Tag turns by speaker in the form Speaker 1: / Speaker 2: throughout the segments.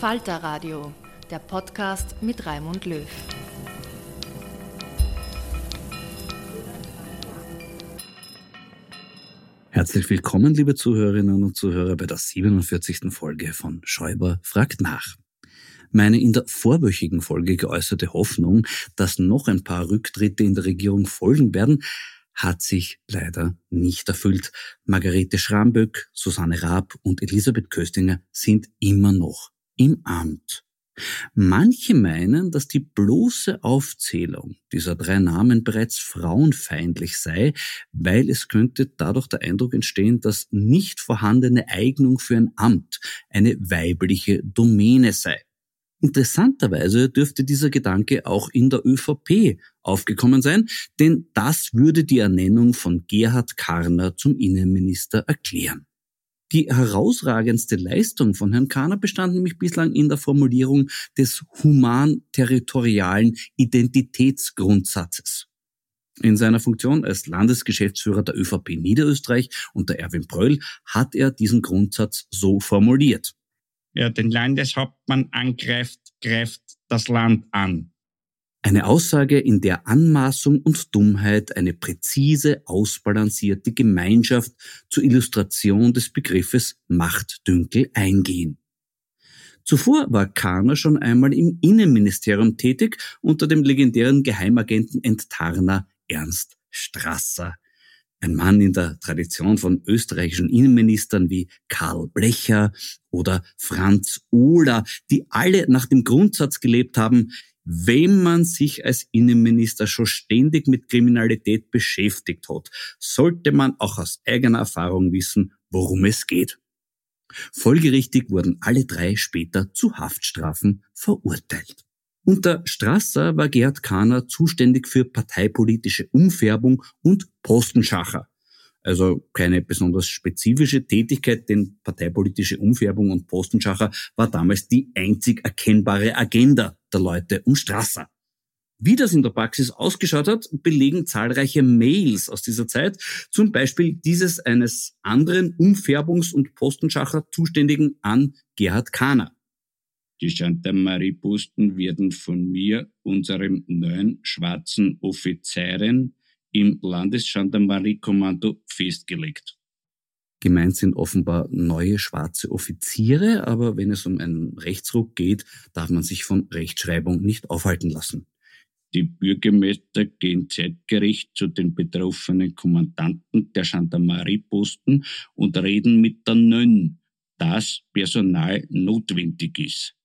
Speaker 1: Falter Radio, der Podcast mit Raimund Löw.
Speaker 2: Herzlich willkommen, liebe Zuhörerinnen und Zuhörer, bei der 47. Folge von Schäuber fragt nach. Meine in der vorwöchigen Folge geäußerte Hoffnung, dass noch ein paar Rücktritte in der Regierung folgen werden, hat sich leider nicht erfüllt. Margarete Schramböck, Susanne Raab und Elisabeth Köstinger sind immer noch im Amt. Manche meinen, dass die bloße Aufzählung dieser drei Namen bereits frauenfeindlich sei, weil es könnte dadurch der Eindruck entstehen, dass nicht vorhandene Eignung für ein Amt eine weibliche Domäne sei. Interessanterweise dürfte dieser Gedanke auch in der ÖVP aufgekommen sein, denn das würde die Ernennung von Gerhard Karner zum Innenminister erklären. Die herausragendste Leistung von Herrn Kahner bestand nämlich bislang in der Formulierung des human-territorialen Identitätsgrundsatzes. In seiner Funktion als Landesgeschäftsführer der ÖVP Niederösterreich unter Erwin Bröll hat er diesen Grundsatz so formuliert.
Speaker 3: Wer den Landeshauptmann angreift, greift das Land an.
Speaker 2: Eine Aussage, in der Anmaßung und Dummheit eine präzise, ausbalancierte Gemeinschaft zur Illustration des Begriffes Machtdünkel eingehen. Zuvor war Kahner schon einmal im Innenministerium tätig unter dem legendären Geheimagenten Enttarner Ernst Strasser. Ein Mann in der Tradition von österreichischen Innenministern wie Karl Blecher oder Franz Ohler, die alle nach dem Grundsatz gelebt haben, wenn man sich als Innenminister schon ständig mit Kriminalität beschäftigt hat, sollte man auch aus eigener Erfahrung wissen, worum es geht. Folgerichtig wurden alle drei später zu Haftstrafen verurteilt. Unter Strasser war Gerhard Kahner zuständig für parteipolitische Umfärbung und Postenschacher. Also keine besonders spezifische Tätigkeit, denn parteipolitische Umfärbung und Postenschacher war damals die einzig erkennbare Agenda der Leute um Strasser. Wie das in der Praxis ausgeschaut hat, belegen zahlreiche Mails aus dieser Zeit, zum Beispiel dieses eines anderen Umfärbungs- und Postenschacher-Zuständigen an Gerhard Kahner.
Speaker 3: Die Gendarmerie-Posten werden von mir, unserem neuen schwarzen Offizierin, im Landesgendarmeriekommando festgelegt.
Speaker 2: Gemeint sind offenbar neue schwarze Offiziere, aber wenn es um einen Rechtsruck geht, darf man sich von Rechtschreibung nicht aufhalten lassen.
Speaker 3: Die Bürgermeister gehen zeitgerecht zu den betroffenen Kommandanten der Gendarmerieposten und reden mit der Nönn, dass Personal notwendig ist.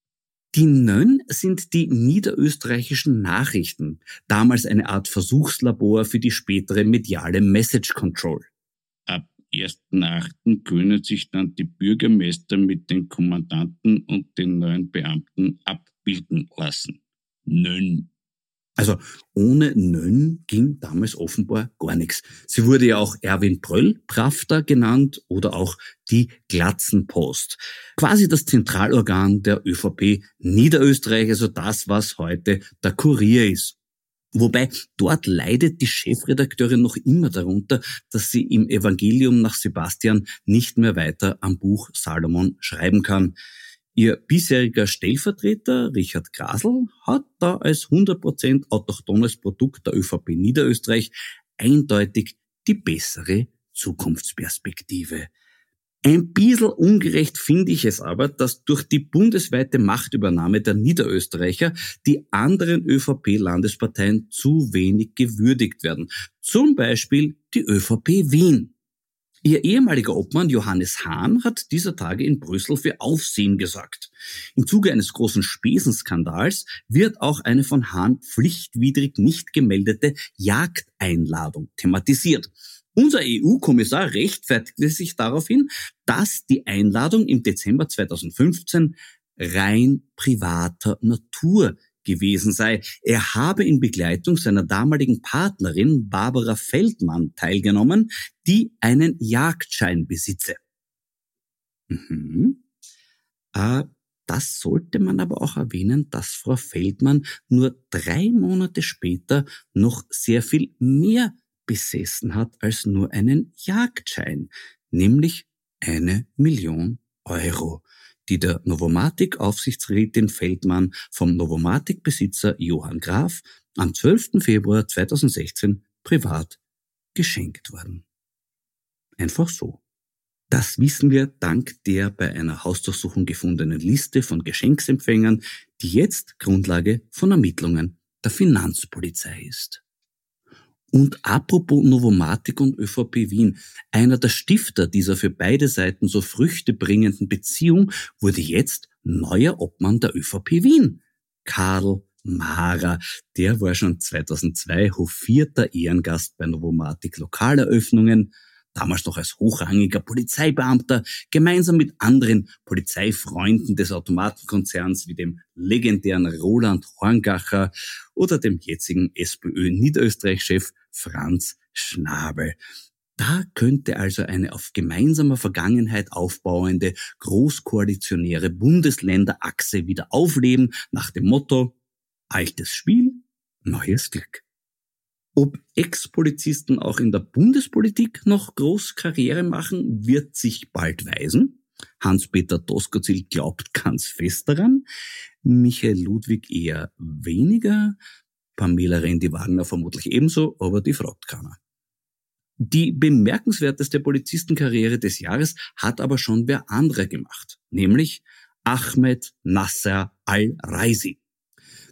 Speaker 2: Die Nönn sind die niederösterreichischen Nachrichten, damals eine Art Versuchslabor für die spätere mediale Message Control.
Speaker 3: Ab 1.8. können sich dann die Bürgermeister mit den Kommandanten und den neuen Beamten abbilden lassen. Nönn.
Speaker 2: Also ohne Nönn ging damals offenbar gar nichts. Sie wurde ja auch Erwin Pröll Pravda genannt oder auch die Glatzenpost. Quasi das Zentralorgan der ÖVP Niederösterreich, also das, was heute der Kurier ist. Wobei dort leidet die Chefredakteurin noch immer darunter, dass sie im Evangelium nach Sebastian nicht mehr weiter am Buch Salomon schreiben kann. Ihr bisheriger Stellvertreter Richard Grasl hat da als 100% autochthones Produkt der ÖVP Niederösterreich eindeutig die bessere Zukunftsperspektive. Ein bisschen ungerecht finde ich es aber, dass durch die bundesweite Machtübernahme der Niederösterreicher die anderen ÖVP-Landesparteien zu wenig gewürdigt werden. Zum Beispiel die ÖVP Wien. Ihr ehemaliger Obmann Johannes Hahn hat dieser Tage in Brüssel für Aufsehen gesagt. Im Zuge eines großen Spesenskandals wird auch eine von Hahn pflichtwidrig nicht gemeldete Jagdeinladung thematisiert. Unser EU-Kommissar rechtfertigte sich daraufhin, dass die Einladung im Dezember 2015 rein privater Natur gewesen sei. Er habe in Begleitung seiner damaligen Partnerin Barbara Feldmann teilgenommen, die einen Jagdschein besitze. Mhm. Äh, das sollte man aber auch erwähnen, dass Frau Feldmann nur drei Monate später noch sehr viel mehr besessen hat als nur einen Jagdschein, nämlich eine Million Euro die der Novomatic-Aufsichtsrätin Feldmann vom Novomatic-Besitzer Johann Graf am 12. Februar 2016 privat geschenkt worden. Einfach so. Das wissen wir dank der bei einer Hausdurchsuchung gefundenen Liste von Geschenksempfängern, die jetzt Grundlage von Ermittlungen der Finanzpolizei ist. Und apropos Novomatic und ÖVP Wien, einer der Stifter dieser für beide Seiten so früchtebringenden Beziehung wurde jetzt neuer Obmann der ÖVP Wien. Karl Mara, der war schon 2002 hofierter Ehrengast bei Novomatic Lokaleröffnungen, damals noch als hochrangiger Polizeibeamter, gemeinsam mit anderen Polizeifreunden des Automatenkonzerns wie dem legendären Roland Horngacher oder dem jetzigen SPÖ Niederösterreich-Chef Franz Schnabel. Da könnte also eine auf gemeinsamer Vergangenheit aufbauende großkoalitionäre Bundesländerachse wieder aufleben nach dem Motto altes Spiel, neues Glück. Ob Ex-Polizisten auch in der Bundespolitik noch groß Karriere machen, wird sich bald weisen. Hans-Peter Doskozil glaubt ganz fest daran, Michael Ludwig eher weniger, Pamela Rendi-Wagner vermutlich ebenso, aber die fragt keiner. Die bemerkenswerteste Polizistenkarriere des Jahres hat aber schon wer anderer gemacht, nämlich Ahmed Nasser al-Raisi.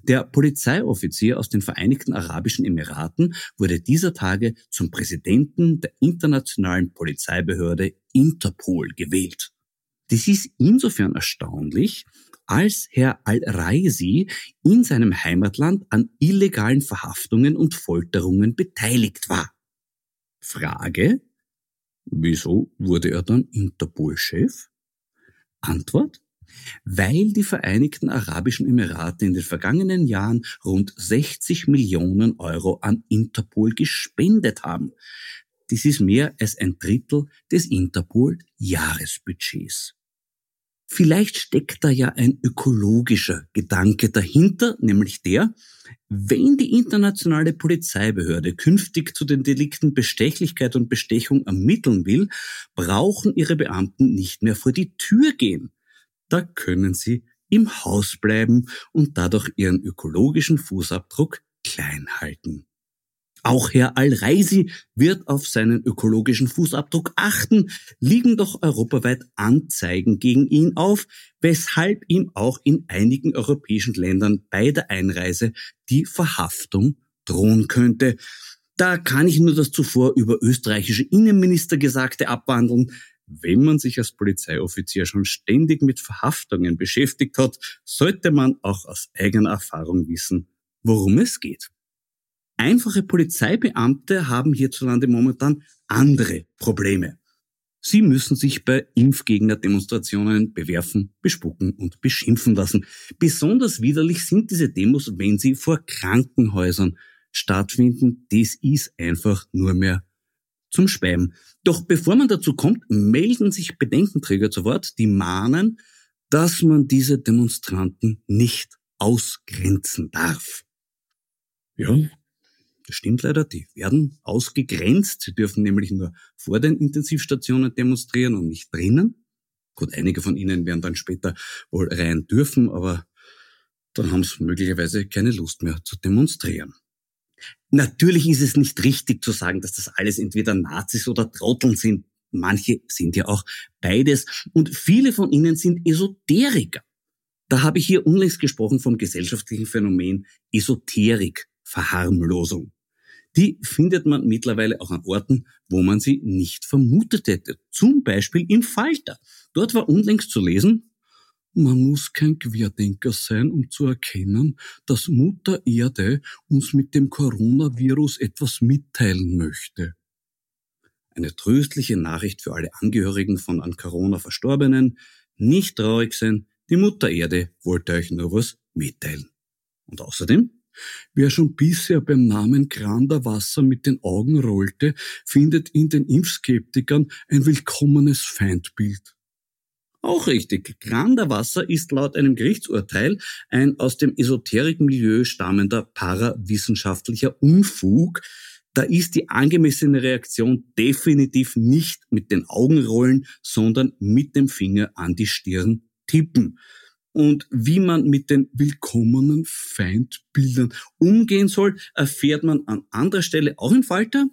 Speaker 2: Der Polizeioffizier aus den Vereinigten Arabischen Emiraten wurde dieser Tage zum Präsidenten der internationalen Polizeibehörde Interpol gewählt. Das ist insofern erstaunlich, als Herr al-Raisi in seinem Heimatland an illegalen Verhaftungen und Folterungen beteiligt war. Frage, wieso wurde er dann Interpol-Chef? Antwort, weil die Vereinigten Arabischen Emirate in den vergangenen Jahren rund 60 Millionen Euro an Interpol gespendet haben. Das ist mehr als ein Drittel des Interpol-Jahresbudgets. Vielleicht steckt da ja ein ökologischer Gedanke dahinter, nämlich der, wenn die internationale Polizeibehörde künftig zu den Delikten Bestechlichkeit und Bestechung ermitteln will, brauchen ihre Beamten nicht mehr vor die Tür gehen. Da können sie im Haus bleiben und dadurch ihren ökologischen Fußabdruck klein halten. Auch Herr Al-Reisi wird auf seinen ökologischen Fußabdruck achten, liegen doch europaweit Anzeigen gegen ihn auf, weshalb ihm auch in einigen europäischen Ländern bei der Einreise die Verhaftung drohen könnte. Da kann ich nur das zuvor über österreichische Innenminister Gesagte abwandeln. Wenn man sich als Polizeioffizier schon ständig mit Verhaftungen beschäftigt hat, sollte man auch aus eigener Erfahrung wissen, worum es geht. Einfache Polizeibeamte haben hierzulande momentan andere Probleme. Sie müssen sich bei Impfgegner-Demonstrationen bewerfen, bespucken und beschimpfen lassen. Besonders widerlich sind diese Demos, wenn sie vor Krankenhäusern stattfinden. Das ist einfach nur mehr zum Speiben. Doch bevor man dazu kommt, melden sich Bedenkenträger zu Wort, die mahnen, dass man diese Demonstranten nicht ausgrenzen darf. Ja, das stimmt leider, die werden ausgegrenzt. Sie dürfen nämlich nur vor den Intensivstationen demonstrieren und nicht drinnen. Gut, einige von ihnen werden dann später wohl rein dürfen, aber dann haben sie möglicherweise keine Lust mehr zu demonstrieren. Natürlich ist es nicht richtig zu sagen, dass das alles entweder Nazis oder Trotteln sind. Manche sind ja auch beides. Und viele von ihnen sind Esoteriker. Da habe ich hier unlängst gesprochen vom gesellschaftlichen Phänomen Esoterik, Verharmlosung die findet man mittlerweile auch an Orten, wo man sie nicht vermutet hätte. Zum Beispiel im Falter. Dort war unlängst zu lesen, man muss kein Querdenker sein, um zu erkennen, dass Mutter Erde uns mit dem Coronavirus etwas mitteilen möchte. Eine tröstliche Nachricht für alle Angehörigen von an Corona Verstorbenen. Nicht traurig sein, die Mutter Erde wollte euch nur was mitteilen. Und außerdem, Wer schon bisher beim Namen Granderwasser mit den Augen rollte, findet in den Impfskeptikern ein willkommenes Feindbild. Auch richtig. Granderwasser ist laut einem Gerichtsurteil ein aus dem Esoterikmilieu stammender parawissenschaftlicher Unfug. Da ist die angemessene Reaktion definitiv nicht mit den Augenrollen, sondern mit dem Finger an die Stirn tippen und wie man mit den willkommenen Feindbildern umgehen soll, erfährt man an anderer Stelle auch im Falter.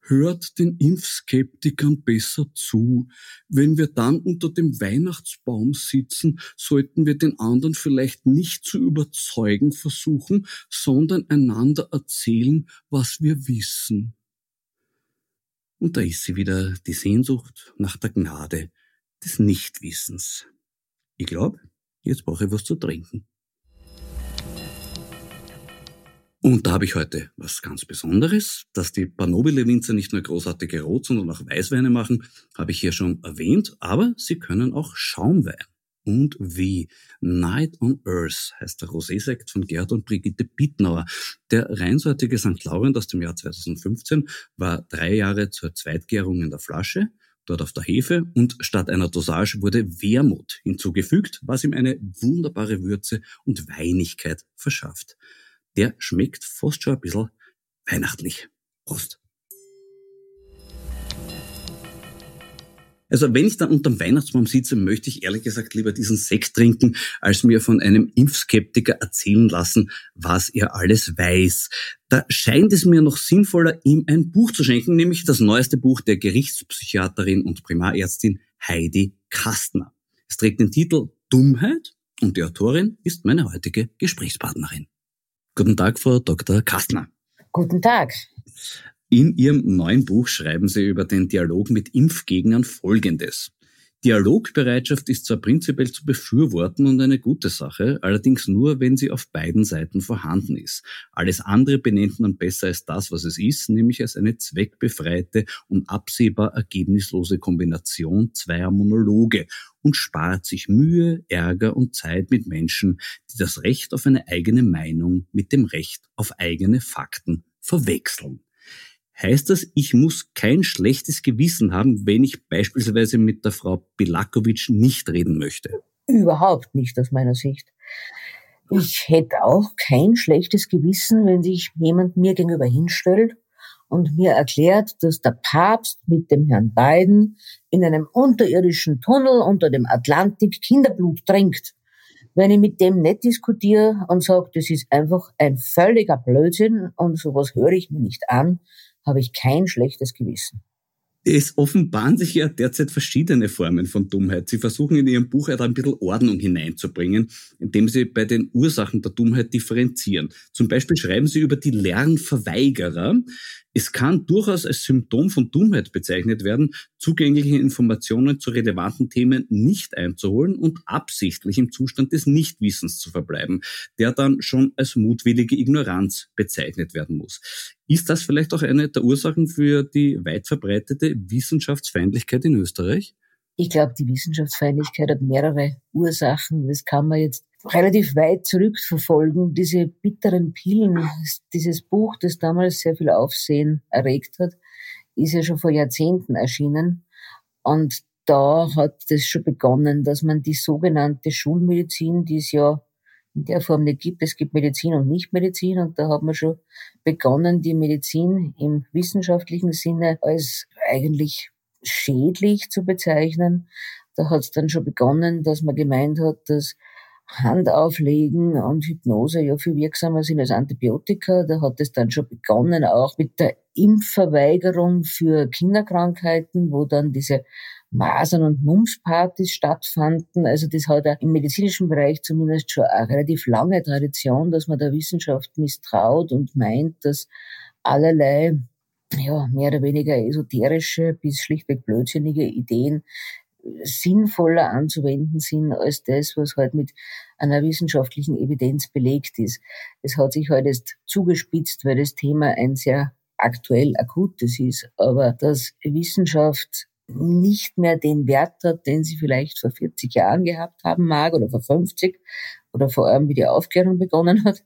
Speaker 2: Hört den Impfskeptikern besser zu. Wenn wir dann unter dem Weihnachtsbaum sitzen, sollten wir den anderen vielleicht nicht zu überzeugen versuchen, sondern einander erzählen, was wir wissen. Und da ist sie wieder, die Sehnsucht nach der Gnade des Nichtwissens. Ich glaube, jetzt brauche ich was zu trinken. Und da habe ich heute was ganz Besonderes, dass die Panobile Winzer nicht nur großartige Rot, sondern auch Weißweine machen, habe ich hier schon erwähnt, aber sie können auch Schaumwein. Und wie Night on Earth heißt der Rosé-Sekt von Gerd und Brigitte Bittnauer. Der reinsortige St. Laurent aus dem Jahr 2015 war drei Jahre zur Zweitgärung in der Flasche dort auf der Hefe und statt einer Dosage wurde Wermut hinzugefügt, was ihm eine wunderbare Würze und Weinigkeit verschafft. Der schmeckt fast schon ein bisschen weihnachtlich. Prost! Also wenn ich dann unterm Weihnachtsbaum sitze, möchte ich ehrlich gesagt lieber diesen Sekt trinken, als mir von einem Impfskeptiker erzählen lassen, was er alles weiß. Da scheint es mir noch sinnvoller, ihm ein Buch zu schenken, nämlich das neueste Buch der Gerichtspsychiaterin und Primarärztin Heidi Kastner. Es trägt den Titel Dummheit und die Autorin ist meine heutige Gesprächspartnerin. Guten Tag, Frau Dr. Kastner.
Speaker 4: Guten Tag.
Speaker 2: In Ihrem neuen Buch schreiben Sie über den Dialog mit Impfgegnern Folgendes. Dialogbereitschaft ist zwar prinzipiell zu befürworten und eine gute Sache, allerdings nur, wenn sie auf beiden Seiten vorhanden ist. Alles andere benennt man besser als das, was es ist, nämlich als eine zweckbefreite und absehbar ergebnislose Kombination zweier Monologe und spart sich Mühe, Ärger und Zeit mit Menschen, die das Recht auf eine eigene Meinung mit dem Recht auf eigene Fakten verwechseln. Heißt das, ich muss kein schlechtes Gewissen haben, wenn ich beispielsweise mit der Frau Bilakovic nicht reden möchte?
Speaker 4: Überhaupt nicht aus meiner Sicht. Ich hätte auch kein schlechtes Gewissen, wenn sich jemand mir gegenüber hinstellt und mir erklärt, dass der Papst mit dem Herrn Biden in einem unterirdischen Tunnel unter dem Atlantik Kinderblut trinkt. Wenn ich mit dem nicht diskutiere und sage, das ist einfach ein völliger Blödsinn und sowas höre ich mir nicht an, habe ich kein schlechtes Gewissen.
Speaker 2: Es offenbaren sich ja derzeit verschiedene Formen von Dummheit. Sie versuchen in Ihrem Buch ein bisschen Ordnung hineinzubringen, indem Sie bei den Ursachen der Dummheit differenzieren. Zum Beispiel schreiben Sie über die Lernverweigerer. Es kann durchaus als Symptom von Dummheit bezeichnet werden, zugängliche Informationen zu relevanten Themen nicht einzuholen und absichtlich im Zustand des Nichtwissens zu verbleiben, der dann schon als mutwillige Ignoranz bezeichnet werden muss. Ist das vielleicht auch eine der Ursachen für die weit verbreitete Wissenschaftsfeindlichkeit in Österreich?
Speaker 4: Ich glaube, die Wissenschaftsfeindlichkeit hat mehrere Ursachen. Das kann man jetzt relativ weit zurückverfolgen. Diese bitteren Pillen, dieses Buch, das damals sehr viel Aufsehen erregt hat, ist ja schon vor Jahrzehnten erschienen. Und da hat es schon begonnen, dass man die sogenannte Schulmedizin, die es ja in der Form nicht gibt, es gibt Medizin und Nichtmedizin und da hat man schon begonnen, die Medizin im wissenschaftlichen Sinne als eigentlich schädlich zu bezeichnen. Da hat es dann schon begonnen, dass man gemeint hat, dass Handauflegen und Hypnose ja viel wirksamer sind als Antibiotika. Da hat es dann schon begonnen, auch mit der Impfverweigerung für Kinderkrankheiten, wo dann diese Masern- und Mumps-Partys stattfanden. Also das hat auch im medizinischen Bereich zumindest schon eine relativ lange Tradition, dass man der Wissenschaft misstraut und meint, dass allerlei ja, mehr oder weniger esoterische bis schlichtweg blödsinnige Ideen sinnvoller anzuwenden sind als das, was halt mit einer wissenschaftlichen Evidenz belegt ist. Es hat sich halt jetzt zugespitzt, weil das Thema ein sehr aktuell akutes ist, aber dass Wissenschaft nicht mehr den Wert hat, den sie vielleicht vor 40 Jahren gehabt haben mag oder vor 50 oder vor allem wie die Aufklärung begonnen hat,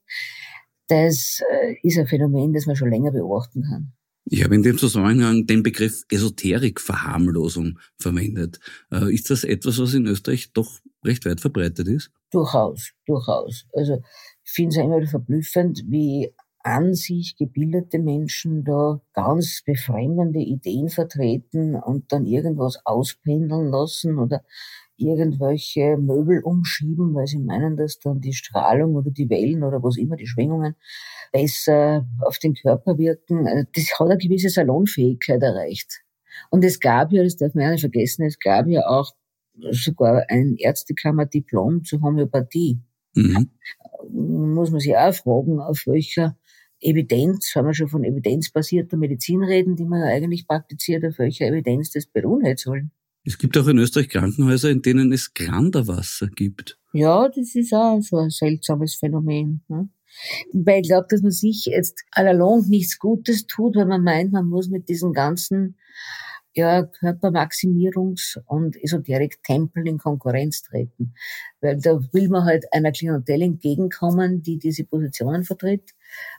Speaker 4: das äh, ist ein Phänomen, das man schon länger beobachten kann.
Speaker 2: Ich habe in dem Zusammenhang den Begriff Esoterik-Verharmlosung verwendet. Äh, ist das etwas, was in Österreich doch recht weit verbreitet ist?
Speaker 4: Durchaus, durchaus. Also ich finde es ja immer verblüffend, wie an sich gebildete Menschen da ganz befremdende Ideen vertreten und dann irgendwas auspendeln lassen oder irgendwelche Möbel umschieben, weil sie meinen, dass dann die Strahlung oder die Wellen oder was immer, die Schwingungen besser auf den Körper wirken. Also das hat eine gewisse Salonfähigkeit erreicht. Und es gab ja, das darf man ja nicht vergessen, es gab ja auch sogar ein Ärztekammer-Diplom zur Homöopathie. Mhm. Muss man sich auch fragen, auf welcher Evidenz, wenn wir schon von evidenzbasierter Medizin reden, die man ja eigentlich praktiziert, auf welcher Evidenz das beruhen hätte sollen.
Speaker 2: Es gibt auch in Österreich Krankenhäuser, in denen es Granderwasser gibt.
Speaker 4: Ja, das ist auch so ein seltsames Phänomen. Ne? Weil ich glaube, dass man sich jetzt allalong nichts Gutes tut, weil man meint, man muss mit diesen ganzen ja, Körpermaximierungs- und Esoterik-Tempeln in Konkurrenz treten. Weil da will man halt einer Klientel entgegenkommen, die diese Positionen vertritt.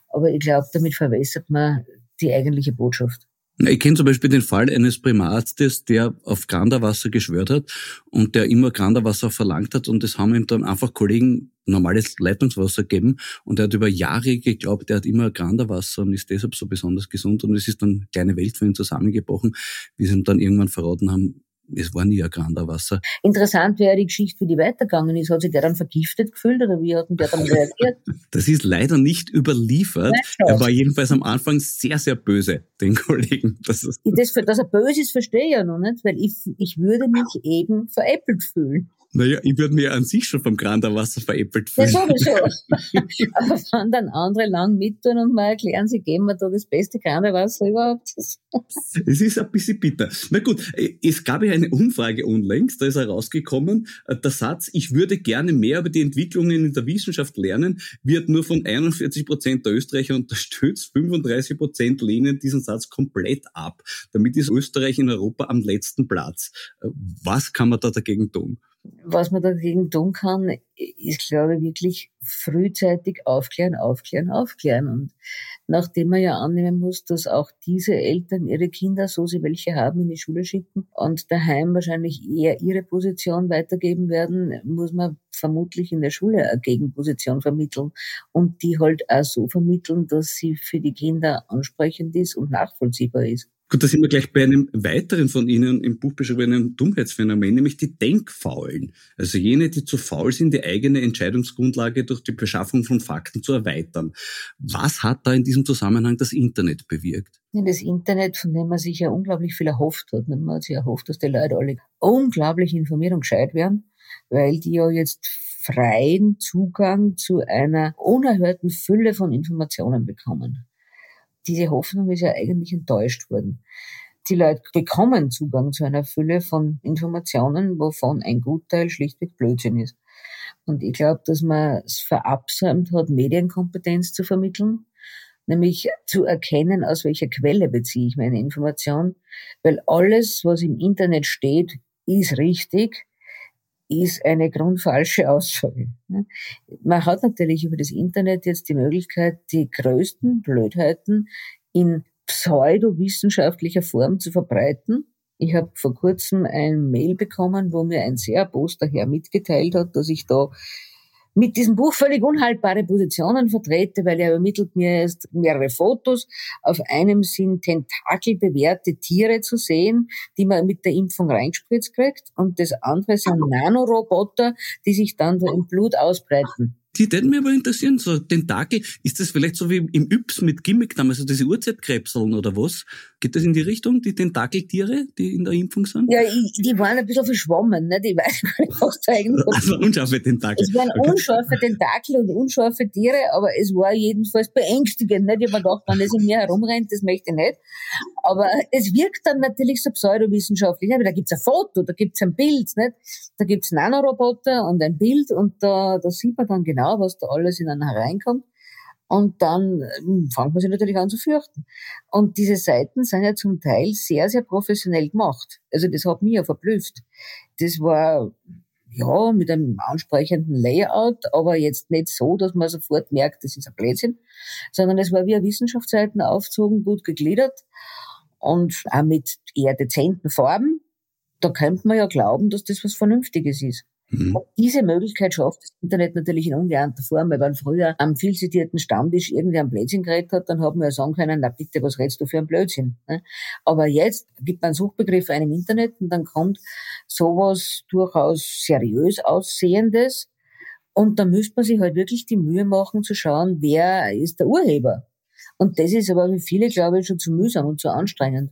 Speaker 4: Aber ich glaube, damit verwässert man die eigentliche Botschaft.
Speaker 2: Ich kenne zum Beispiel den Fall eines Primarstes, der auf Granderwasser geschwört hat und der immer Granderwasser verlangt hat und das haben ihm dann einfach Kollegen normales Leitungswasser gegeben und er hat über Jahre geglaubt, er hat immer Granderwasser und ist deshalb so besonders gesund und es ist dann eine kleine Welt für ihn zusammengebrochen, wie sie ihm dann irgendwann verraten haben, es war nie ein Granderwasser.
Speaker 4: Interessant wäre die Geschichte, wie die weitergegangen ist. Hat sich der dann vergiftet gefühlt oder wie hat denn der dann reagiert?
Speaker 2: Das ist leider nicht überliefert. er war jedenfalls am Anfang sehr, sehr böse, den Kollegen.
Speaker 4: Das ist das, dass er böse ist, verstehe ich ja noch nicht, weil ich, ich würde mich eben veräppelt fühlen.
Speaker 2: Naja, ich würde mir an sich schon vom Granderwasser veräppelt fühlen.
Speaker 4: Ja, sowieso. Aber wenn dann andere lang mittun und mal erklären, sie geben mir da das beste Granderwasser überhaupt.
Speaker 2: es ist ein bisschen bitter. Na gut, es gab ja eine Umfrage unlängst, da ist herausgekommen, äh, der Satz, ich würde gerne mehr über die Entwicklungen in der Wissenschaft lernen, wird nur von 41 Prozent der Österreicher unterstützt, 35 Prozent lehnen diesen Satz komplett ab. Damit ist Österreich in Europa am letzten Platz. Äh, was kann man da dagegen tun?
Speaker 4: Was man dagegen tun kann, ist, glaube ich, wirklich frühzeitig aufklären, aufklären, aufklären. Und nachdem man ja annehmen muss, dass auch diese Eltern ihre Kinder, so sie welche haben, in die Schule schicken und daheim wahrscheinlich eher ihre Position weitergeben werden, muss man vermutlich in der Schule eine Gegenposition vermitteln und die halt auch so vermitteln, dass sie für die Kinder ansprechend ist und nachvollziehbar ist.
Speaker 2: Gut, da sind wir gleich bei einem weiteren von Ihnen im Buch beschriebenen Dummheitsphänomen, nämlich die Denkfaulen. Also jene, die zu faul sind, die eigene Entscheidungsgrundlage durch die Beschaffung von Fakten zu erweitern. Was hat da in diesem Zusammenhang das Internet bewirkt?
Speaker 4: Das Internet, von dem man sich ja unglaublich viel erhofft hat. Man hat sich erhofft, dass die Leute alle unglaublich informiert und gescheit werden, weil die ja jetzt freien Zugang zu einer unerhörten Fülle von Informationen bekommen diese Hoffnung ist ja eigentlich enttäuscht worden. Die Leute bekommen Zugang zu einer Fülle von Informationen, wovon ein Gutteil schlichtweg Blödsinn ist. Und ich glaube, dass man es verabsäumt hat, Medienkompetenz zu vermitteln, nämlich zu erkennen, aus welcher Quelle beziehe ich meine Information, weil alles, was im Internet steht, ist richtig, ist eine grundfalsche Aussage. Man hat natürlich über das Internet jetzt die Möglichkeit, die größten Blödheiten in pseudowissenschaftlicher Form zu verbreiten. Ich habe vor kurzem ein Mail bekommen, wo mir ein sehr Poster Herr mitgeteilt hat, dass ich da mit diesem Buch völlig unhaltbare Positionen vertrete, weil er übermittelt mir erst mehrere Fotos. Auf einem sind tentakelbewehrte Tiere zu sehen, die man mit der Impfung reingespritzt kriegt. Und das andere sind Nanoroboter, die sich dann im Blut ausbreiten.
Speaker 2: Die würden mich aber interessieren, so Tentakel, ist das vielleicht so wie im Yps mit Gimmicknamen, also diese Urzeitkrebseln oder was? Geht das in die Richtung, die Tentakeltiere, die in der Impfung sind?
Speaker 4: Ja, die waren ein bisschen verschwommen, ne? die weiß gar nicht, was da eigentlich
Speaker 2: Also unscharfe Tentakel.
Speaker 4: Es waren unscharfe Tentakel und unscharfe Tiere, aber es war jedenfalls beängstigend. Nicht? Ich habe mir gedacht, wenn das in mir herumrennt, das möchte ich nicht. Aber es wirkt dann natürlich so pseudowissenschaftlich. Da gibt's ein Foto, da gibt's ein Bild, nicht? da gibt's Nanoroboter und ein Bild und da, da sieht man dann genau, was da alles in einen hereinkommt. Und dann hm, fängt man sich natürlich an zu fürchten. Und diese Seiten sind ja zum Teil sehr, sehr professionell gemacht. Also das hat mich ja verblüfft. Das war ja mit einem ansprechenden Layout, aber jetzt nicht so, dass man sofort merkt, das ist ein Blödsinn, sondern es war wie eine Wissenschaftsseiten aufgezogen, gut gegliedert und auch mit eher dezenten Farben. Da könnte man ja glauben, dass das was Vernünftiges ist. Mhm. Diese Möglichkeit schafft das Internet natürlich in ungeahnter Form, weil wenn früher am viel zitierten Stammtisch irgendwie ein Blödsinn geredet hat, dann haben wir ja sagen können, na bitte, was redest du für ein Blödsinn? Ne? Aber jetzt gibt man Suchbegriffe einem Internet und dann kommt sowas durchaus seriös aussehendes und da müsste man sich halt wirklich die Mühe machen zu schauen, wer ist der Urheber. Und das ist aber für viele, glaube ich, schon zu mühsam und zu anstrengend.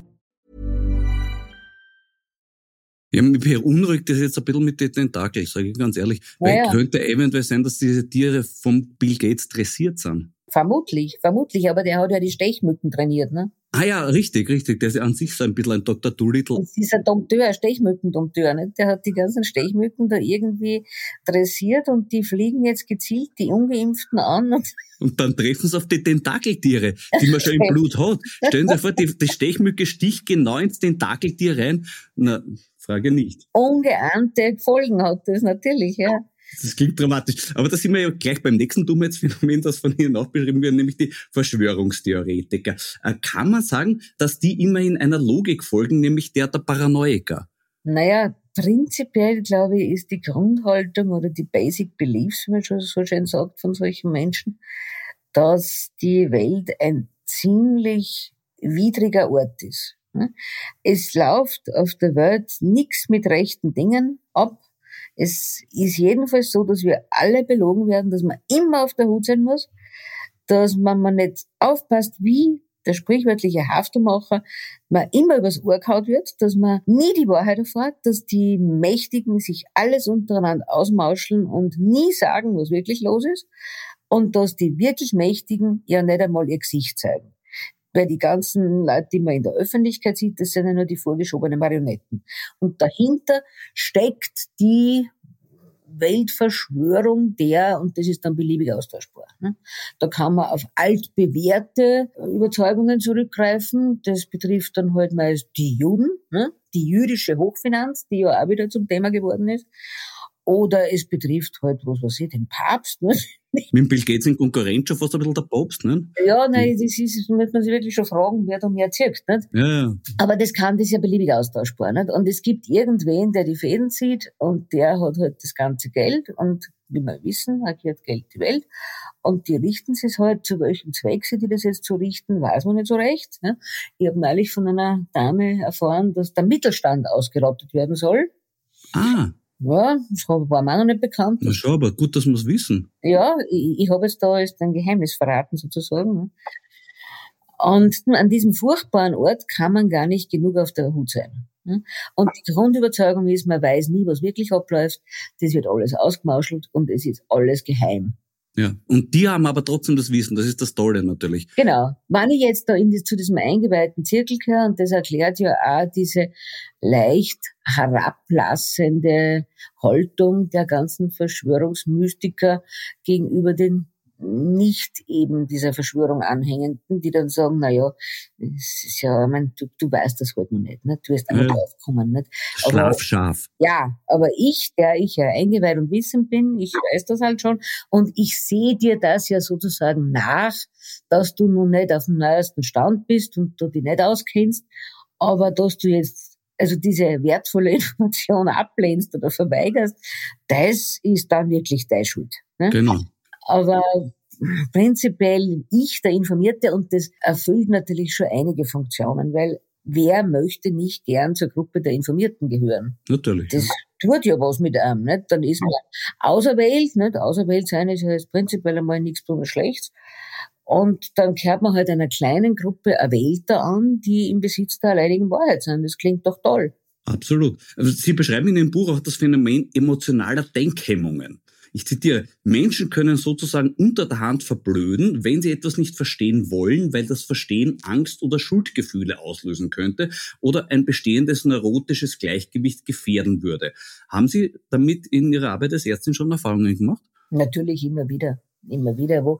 Speaker 2: Ja, mich beunruhigt das jetzt ein bisschen mit den Tentakeln, sage ich ganz ehrlich. Weil ja, ja. könnte eventuell sein, dass diese Tiere vom Bill Gates dressiert sind.
Speaker 4: Vermutlich, vermutlich, aber der hat ja die Stechmücken trainiert, ne?
Speaker 2: Ah ja, richtig, richtig. Der ist ja an sich so ein bisschen ein Dr. Doolittle.
Speaker 4: Das ist ein Dompteur, ein Stechmückendompteur. Nicht? Der hat die ganzen Stechmücken da irgendwie dressiert und die fliegen jetzt gezielt die Ungeimpften an. Und,
Speaker 2: und dann treffen sie auf die Tentakeltiere, die man schon im Blut hat. Stellen Sie sich vor, die, die Stechmücke sticht genau ins Tentakeltier rein. Na, Frage nicht.
Speaker 4: Ungeahnte Folgen hat das natürlich, ja.
Speaker 2: Das klingt dramatisch. Aber da sind wir ja gleich beim nächsten Dummheitsphänomen, das von Ihnen auch beschrieben wird, nämlich die Verschwörungstheoretiker. Äh, kann man sagen, dass die immerhin einer Logik folgen, nämlich der der Paranoiker?
Speaker 4: Naja, prinzipiell, glaube ich, ist die Grundhaltung oder die Basic Beliefs, wie man schon so schön sagt, von solchen Menschen, dass die Welt ein ziemlich widriger Ort ist. Es läuft auf der Welt nichts mit rechten Dingen ab. Es ist jedenfalls so, dass wir alle belogen werden, dass man immer auf der Hut sein muss, dass man mal nicht aufpasst, wie der sprichwörtliche Haftermacher, man immer übers Ohr kaut wird, dass man nie die Wahrheit erfährt, dass die Mächtigen sich alles untereinander ausmauscheln und nie sagen, was wirklich los ist und dass die wirklich Mächtigen ja nicht einmal ihr Gesicht zeigen. Weil die ganzen Leute, die man in der Öffentlichkeit sieht, das sind ja nur die vorgeschobenen Marionetten. Und dahinter steckt die Weltverschwörung der, und das ist dann beliebig austauschbar. Ne? Da kann man auf altbewährte Überzeugungen zurückgreifen. Das betrifft dann halt meist die Juden, ne? die jüdische Hochfinanz, die ja auch wieder zum Thema geworden ist. Oder es betrifft halt, was weiß ich, den Papst. Ne?
Speaker 2: Mit dem Bill Gates in Konkurrenz schon fast ein bisschen der Papst, ne?
Speaker 4: Ja, nein, das ist, das muss man sich wirklich schon fragen, wer da mehr zirkt, nicht?
Speaker 2: Ja, ja.
Speaker 4: Aber das kann, das ist ja beliebig austauschbar, nicht? Und es gibt irgendwen, der die Fäden zieht und der hat halt das ganze Geld und wie wir wissen, agiert Geld die Welt. Und die richten es halt, zu welchem Zweck sie die das jetzt so richten, weiß man nicht so recht. Ne? Ich habe neulich von einer Dame erfahren, dass der Mittelstand ausgerottet werden soll.
Speaker 2: Ah.
Speaker 4: Ja, das war mir auch noch nicht bekannt.
Speaker 2: Na schon, aber gut, dass wir es wissen.
Speaker 4: Ja, ich, ich habe jetzt da jetzt ein Geheimnis verraten sozusagen. Ne? Und an diesem furchtbaren Ort kann man gar nicht genug auf der Hut sein. Ne? Und die Grundüberzeugung ist, man weiß nie, was wirklich abläuft. Das wird alles ausgemauschelt und es ist alles geheim.
Speaker 2: Ja, und die haben aber trotzdem das Wissen, das ist das Tolle natürlich.
Speaker 4: Genau. Wenn ich jetzt da in die, zu diesem eingeweihten Zirkel gehöre, und das erklärt ja auch diese leicht herablassende Haltung der ganzen Verschwörungsmystiker gegenüber den nicht eben dieser Verschwörung anhängenden, die dann sagen, na ja, es ist ja, ich mein, du, du weißt das halt noch nicht, ne? du wirst einfach ja. draufkommen. Nicht?
Speaker 2: Schlafschaf.
Speaker 4: ja, aber ich, der ich ja eingeweiht und wissend bin, ich weiß das halt schon und ich sehe dir das ja sozusagen nach, dass du noch nicht auf dem neuesten Stand bist und du dich nicht auskennst, aber dass du jetzt also diese wertvolle Information ablehnst oder verweigerst, das ist dann wirklich deine Schuld. Ne?
Speaker 2: Genau.
Speaker 4: Aber prinzipiell ich, der Informierte, und das erfüllt natürlich schon einige Funktionen, weil wer möchte nicht gern zur Gruppe der Informierten gehören?
Speaker 2: Natürlich.
Speaker 4: Das tut ja was mit einem, nicht? Dann ist man auserwählt, nicht? Auserwählt sein ist ja prinzipiell einmal nichts besonders Schlechtes. Und dann kehrt man halt einer kleinen Gruppe Erwählter an, die im Besitz der alleinigen Wahrheit sind. Das klingt doch toll.
Speaker 2: Absolut. Also Sie beschreiben in Ihrem Buch auch das Phänomen emotionaler Denkhemmungen. Ich zitiere, Menschen können sozusagen unter der Hand verblöden, wenn sie etwas nicht verstehen wollen, weil das Verstehen Angst oder Schuldgefühle auslösen könnte oder ein bestehendes neurotisches Gleichgewicht gefährden würde. Haben Sie damit in Ihrer Arbeit als Ärztin schon Erfahrungen gemacht?
Speaker 4: Natürlich immer wieder immer wieder, wo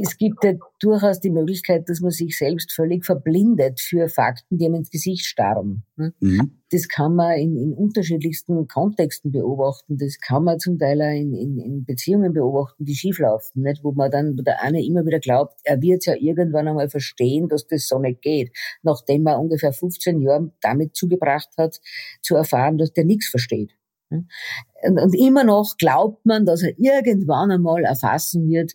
Speaker 4: es gibt ja durchaus die Möglichkeit, dass man sich selbst völlig verblindet für Fakten, die einem ins Gesicht starren. Hm? Mhm. Das kann man in, in, unterschiedlichsten Kontexten beobachten. Das kann man zum Teil auch in, in, in Beziehungen beobachten, die schieflaufen, nicht? wo man dann, wo der eine immer wieder glaubt, er wird ja irgendwann einmal verstehen, dass das so nicht geht, nachdem er ungefähr 15 Jahre damit zugebracht hat, zu erfahren, dass der nichts versteht. Und, immer noch glaubt man, dass er irgendwann einmal erfassen wird,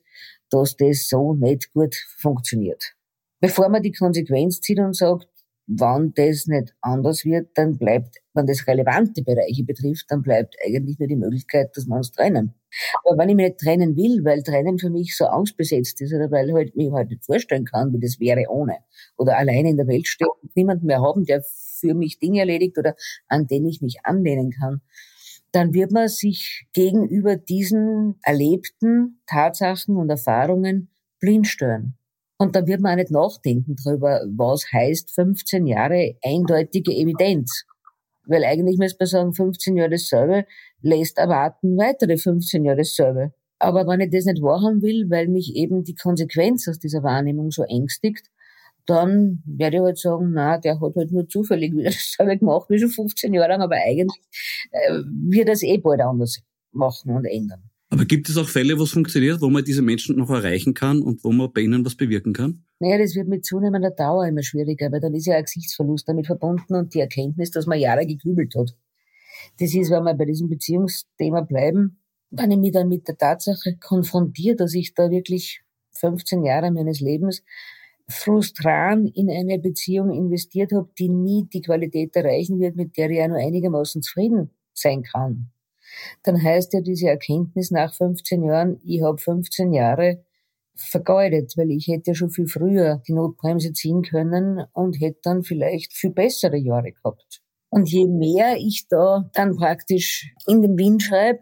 Speaker 4: dass das so nicht gut funktioniert. Bevor man die Konsequenz zieht und sagt, wann das nicht anders wird, dann bleibt, wenn das relevante Bereiche betrifft, dann bleibt eigentlich nur die Möglichkeit, dass wir uns trennen. Aber wenn ich mich nicht trennen will, weil Trennen für mich so angstbesetzt ist oder weil ich halt mich halt nicht vorstellen kann, wie das wäre ohne oder alleine in der Welt stehen und niemanden mehr haben, der für mich Dinge erledigt oder an den ich mich anlehnen kann, dann wird man sich gegenüber diesen erlebten Tatsachen und Erfahrungen blind stören. Und dann wird man auch nicht nachdenken darüber, was heißt 15 Jahre eindeutige Evidenz. Weil eigentlich müsste man sagen, 15 Jahre dasselbe lässt erwarten weitere 15 Jahre dasselbe. Aber wenn ich das nicht wahrhaben will, weil mich eben die Konsequenz aus dieser Wahrnehmung so ängstigt, dann werde ich halt sagen, na, der hat halt nur zufällig wieder dasselbe gemacht wie schon 15 Jahre lang, aber eigentlich äh, wird das eh bald anders machen und ändern.
Speaker 2: Aber gibt es auch Fälle, wo es funktioniert, wo man diese Menschen noch erreichen kann und wo man bei ihnen was bewirken kann?
Speaker 4: Naja, das wird mit zunehmender Dauer immer schwieriger, weil dann ist ja ein Gesichtsverlust damit verbunden und die Erkenntnis, dass man Jahre gekübelt hat. Das ist, wenn wir bei diesem Beziehungsthema bleiben, wenn ich mich dann mit der Tatsache konfrontiere, dass ich da wirklich 15 Jahre meines Lebens frustran in eine Beziehung investiert habe, die nie die Qualität erreichen wird, mit der ich ja nur einigermaßen zufrieden sein kann, dann heißt ja diese Erkenntnis nach 15 Jahren, ich habe 15 Jahre vergeudet, weil ich hätte ja schon viel früher die Notbremse ziehen können und hätte dann vielleicht viel bessere Jahre gehabt. Und je mehr ich da dann praktisch in den Wind schreibe,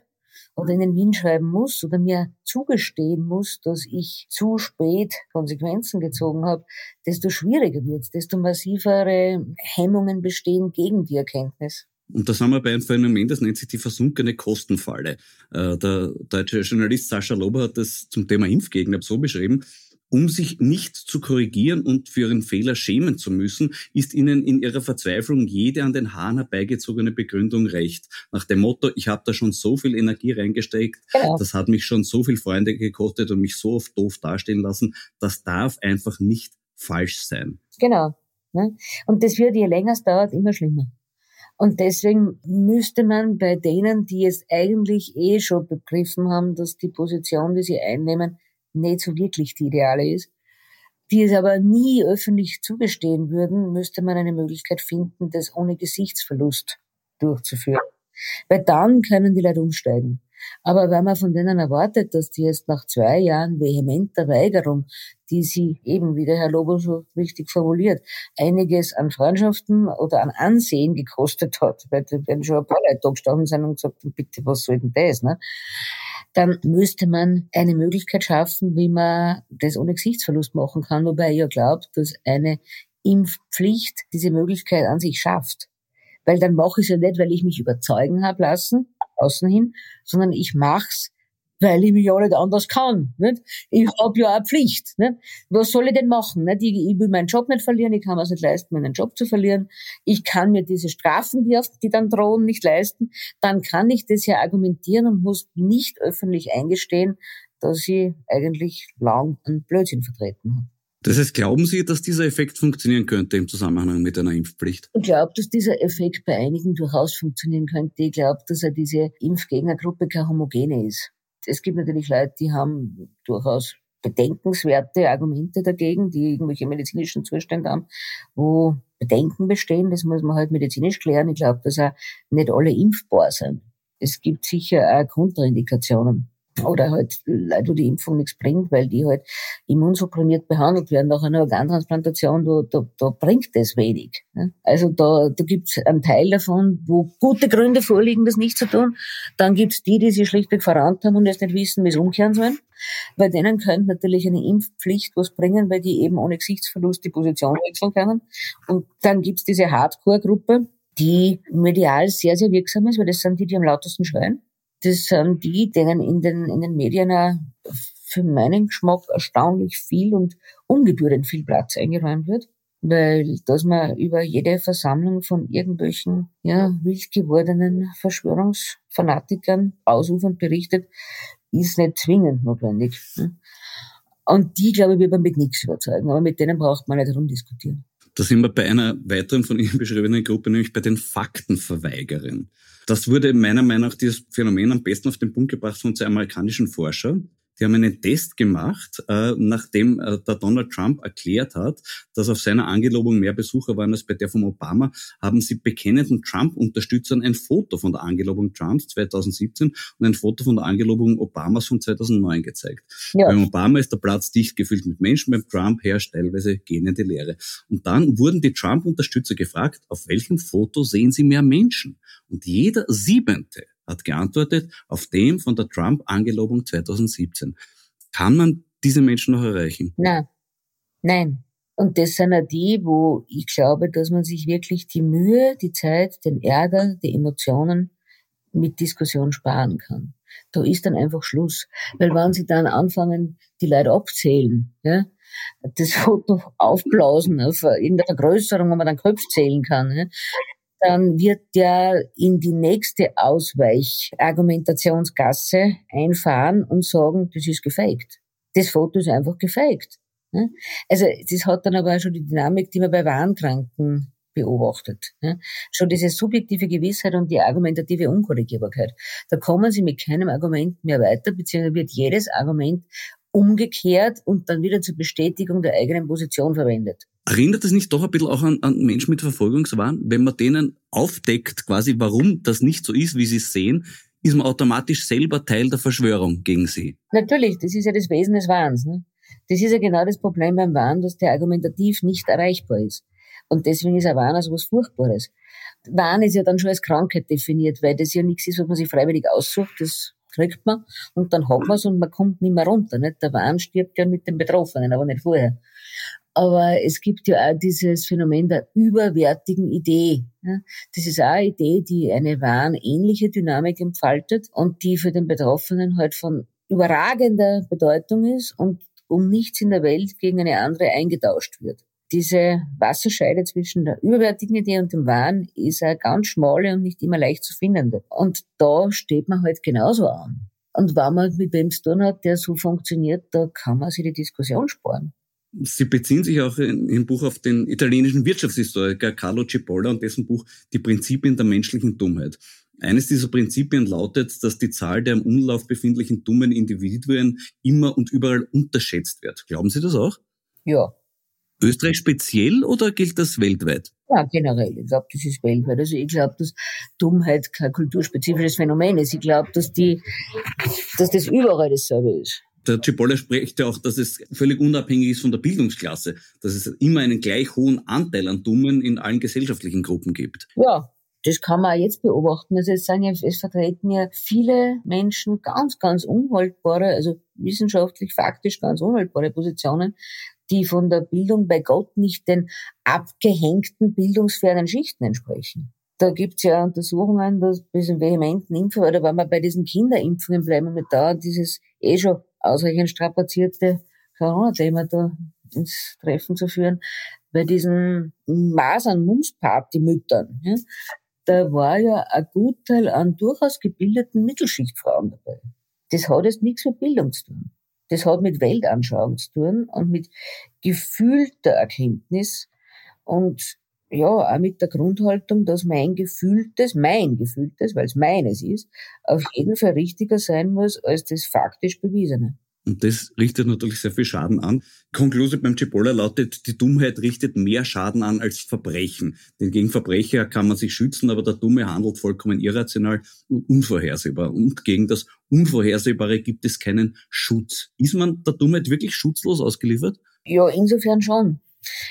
Speaker 4: oder in den Wind schreiben muss oder mir zugestehen muss, dass ich zu spät Konsequenzen gezogen habe, desto schwieriger wird es, desto massivere Hemmungen bestehen gegen die Erkenntnis.
Speaker 2: Und da sind wir bei einem Phänomen, das nennt sich die versunkene Kostenfalle. Äh, der deutsche Journalist Sascha Lober hat das zum Thema Impfgegner so beschrieben. Um sich nicht zu korrigieren und für ihren Fehler schämen zu müssen, ist ihnen in ihrer Verzweiflung jede an den Haaren herbeigezogene Begründung recht. Nach dem Motto, ich habe da schon so viel Energie reingesteckt, genau. das hat mich schon so viel Freunde gekostet und mich so oft doof dastehen lassen, das darf einfach nicht falsch sein.
Speaker 4: Genau. Ne? Und das wird, je länger es dauert, immer schlimmer. Und deswegen müsste man bei denen, die es eigentlich eh schon begriffen haben, dass die Position, die sie einnehmen, nicht so wirklich die ideale ist, die es aber nie öffentlich zugestehen würden, müsste man eine Möglichkeit finden, das ohne Gesichtsverlust durchzuführen. Weil dann können die Leute umsteigen. Aber wenn man von denen erwartet, dass die jetzt nach zwei Jahren vehementer Weigerung, die sie eben, wie der Herr Lobo so richtig formuliert, einiges an Freundschaften oder an Ansehen gekostet hat, weil wenn schon ein paar Leute da gestanden sind und gesagt bitte, was soll denn das, ne? Dann müsste man eine Möglichkeit schaffen, wie man das ohne Gesichtsverlust machen kann, wobei ich ja glaubt, dass eine Impfpflicht diese Möglichkeit an sich schafft. Weil dann mache ich es ja nicht, weil ich mich überzeugen habe lassen, außen hin, sondern ich mach's, weil ich mich ja nicht anders kann. Nicht? Ich habe ja eine Pflicht. Nicht? Was soll ich denn machen? Nicht? Ich, ich will meinen Job nicht verlieren, ich kann mir es nicht leisten, meinen Job zu verlieren. Ich kann mir diese Strafen, die, auf, die dann drohen, nicht leisten. Dann kann ich das ja argumentieren und muss nicht öffentlich eingestehen, dass ich eigentlich lang einen Blödsinn vertreten habe.
Speaker 2: Das heißt, glauben Sie, dass dieser Effekt funktionieren könnte im Zusammenhang mit einer Impfpflicht?
Speaker 4: Ich glaube, dass dieser Effekt bei einigen durchaus funktionieren könnte. Ich glaube, dass er diese Impfgegnergruppe keine homogene ist. Es gibt natürlich Leute, die haben durchaus bedenkenswerte Argumente dagegen, die irgendwelche medizinischen Zustände haben, wo Bedenken bestehen. Das muss man halt medizinisch klären. Ich glaube, dass auch nicht alle impfbar sind. Es gibt sicher auch Kontraindikationen oder halt Leute, wo die Impfung nichts bringt, weil die halt immunsupprimiert behandelt werden nach einer Organtransplantation, da, da, da bringt das wenig. Ne? Also da, da gibt es einen Teil davon, wo gute Gründe vorliegen, das nicht zu tun. Dann gibt es die, die sich schlichtweg verrannt haben und jetzt nicht wissen, wie es umkehren sollen. Bei denen könnte natürlich eine Impfpflicht was bringen, weil die eben ohne Gesichtsverlust die Position wechseln können. Und dann gibt es diese Hardcore-Gruppe, die medial sehr, sehr wirksam ist, weil das sind die, die am lautesten schreien das sind die, denen in den, in den Medien für meinen Geschmack erstaunlich viel und ungebührend viel Platz eingeräumt wird. Weil, dass man über jede Versammlung von irgendwelchen, ja, wild gewordenen Verschwörungsfanatikern ausufernd berichtet, ist nicht zwingend notwendig. Ne? Und die, glaube ich, wird man mit nichts überzeugen. Aber mit denen braucht man nicht herumdiskutieren.
Speaker 2: Da sind wir bei einer weiteren von Ihnen beschriebenen Gruppe, nämlich bei den Faktenverweigerern. Das wurde meiner Meinung nach dieses Phänomen am besten auf den Punkt gebracht von zwei amerikanischen Forschern, die haben einen Test gemacht, äh, nachdem äh, der Donald Trump erklärt hat, dass auf seiner Angelobung mehr Besucher waren als bei der von Obama, haben sie bekennenden Trump-Unterstützern ein Foto von der Angelobung Trumps 2017 und ein Foto von der Angelobung Obamas von 2009 gezeigt. Ja. Beim Obama ist der Platz dicht gefüllt mit Menschen, beim Trump herrscht teilweise gähnende Leere. Und dann wurden die Trump-Unterstützer gefragt, auf welchem Foto sehen sie mehr Menschen? Und jeder Siebente hat geantwortet auf dem von der Trump-Angelobung 2017. Kann man diese Menschen noch erreichen?
Speaker 4: Nein. Nein. Und das sind auch die, wo ich glaube, dass man sich wirklich die Mühe, die Zeit, den Ärger, die Emotionen mit Diskussion sparen kann. Da ist dann einfach Schluss. Weil wenn sie dann anfangen, die Leute abzählen, ja, das Foto aufblasen auf, in der Vergrößerung, wo man dann Köpfe zählen kann, ja, dann wird der in die nächste Ausweichargumentationsgasse einfahren und sagen, das ist gefaked. Das Foto ist einfach gefaked. Ne? Also das hat dann aber auch schon die Dynamik, die man bei Warnkranken beobachtet. Schon diese subjektive Gewissheit und die argumentative Unkorrigierbarkeit. Da kommen sie mit keinem Argument mehr weiter, beziehungsweise wird jedes Argument umgekehrt und dann wieder zur Bestätigung der eigenen Position verwendet.
Speaker 2: Erinnert es nicht doch ein bisschen auch an, an Menschen mit Verfolgungswahn? Wenn man denen aufdeckt, quasi warum das nicht so ist, wie sie es sehen, ist man automatisch selber Teil der Verschwörung gegen sie.
Speaker 4: Natürlich, das ist ja das Wesen des Wahns. Ne? Das ist ja genau das Problem beim Wahn, dass der argumentativ nicht erreichbar ist. Und deswegen ist ein Wahn also was Furchtbares. Wahn ist ja dann schon als Krankheit definiert, weil das ja nichts ist, was man sich freiwillig aussucht. Das kriegt man und dann hat man es und man kommt nicht mehr runter. Nicht? Der Wahn stirbt ja mit dem Betroffenen, aber nicht vorher. Aber es gibt ja auch dieses Phänomen der überwertigen Idee. Das ist auch eine Idee, die eine wahnähnliche Dynamik entfaltet und die für den Betroffenen halt von überragender Bedeutung ist und um nichts in der Welt gegen eine andere eingetauscht wird. Diese Wasserscheide zwischen der überwertigen Idee und dem Wahn ist eine ganz schmale und nicht immer leicht zu findende. Und da steht man halt genauso an. Und wenn man mit wem zu tun hat, der so funktioniert, da kann man sich die Diskussion sparen.
Speaker 2: Sie beziehen sich auch im Buch auf den italienischen Wirtschaftshistoriker Carlo Cipolla und dessen Buch Die Prinzipien der menschlichen Dummheit. Eines dieser Prinzipien lautet, dass die Zahl der im Umlauf befindlichen dummen Individuen immer und überall unterschätzt wird. Glauben Sie das auch?
Speaker 4: Ja.
Speaker 2: Österreich speziell oder gilt das weltweit?
Speaker 4: Ja, generell. Ich glaube, das ist weltweit. Also ich glaube, dass Dummheit kein kulturspezifisches Phänomen ist. Ich glaube, dass die, dass das überall dasselbe ist
Speaker 2: der Cipolla spricht ja auch, dass es völlig unabhängig ist von der Bildungsklasse, dass es immer einen gleich hohen Anteil an Dummen in allen gesellschaftlichen Gruppen gibt.
Speaker 4: Ja, das kann man auch jetzt beobachten. Also es, sind ja, es vertreten ja viele Menschen ganz, ganz unhaltbare, also wissenschaftlich, faktisch ganz unhaltbare Positionen, die von der Bildung bei Gott nicht den abgehängten bildungsfernen Schichten entsprechen. Da gibt's ja Untersuchungen, dass diesen vehementen Impfen, oder wenn wir bei diesen Kinderimpfungen bleiben, mit da dieses eh schon ausreichend strapazierte Corona-Thema da ins Treffen zu führen, bei diesen Masern-Mums-Party-Müttern, ja, da war ja ein Gutteil an durchaus gebildeten Mittelschichtfrauen dabei. Das hat jetzt nichts mit Bildung zu tun. Das hat mit Weltanschauung zu tun und mit gefühlter Erkenntnis und ja, auch mit der Grundhaltung, dass mein gefühltes, mein gefühltes, weil es meines ist, auf jeden Fall richtiger sein muss als das faktisch bewiesene.
Speaker 2: Und das richtet natürlich sehr viel Schaden an. Konklusion beim Cipolla lautet, die Dummheit richtet mehr Schaden an als Verbrechen. Denn gegen Verbrecher kann man sich schützen, aber der Dumme handelt vollkommen irrational und unvorhersehbar. Und gegen das Unvorhersehbare gibt es keinen Schutz. Ist man der Dummheit wirklich schutzlos ausgeliefert?
Speaker 4: Ja, insofern schon.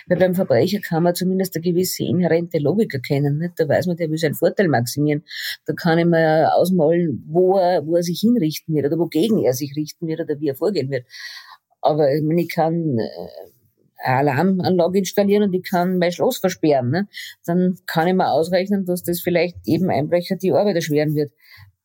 Speaker 4: Weil beim Verbrecher kann man zumindest eine gewisse inhärente Logik erkennen. Nicht? Da weiß man, der will seinen Vorteil maximieren. Da kann ich mir ausmalen, wo er, wo er sich hinrichten wird oder wogegen er sich richten wird oder wie er vorgehen wird. Aber ich, meine, ich kann äh, eine Alarmanlage installieren und ich kann mein Schloss versperren. Ne? Dann kann ich mir ausrechnen, dass das vielleicht eben Einbrecher die Arbeit erschweren wird.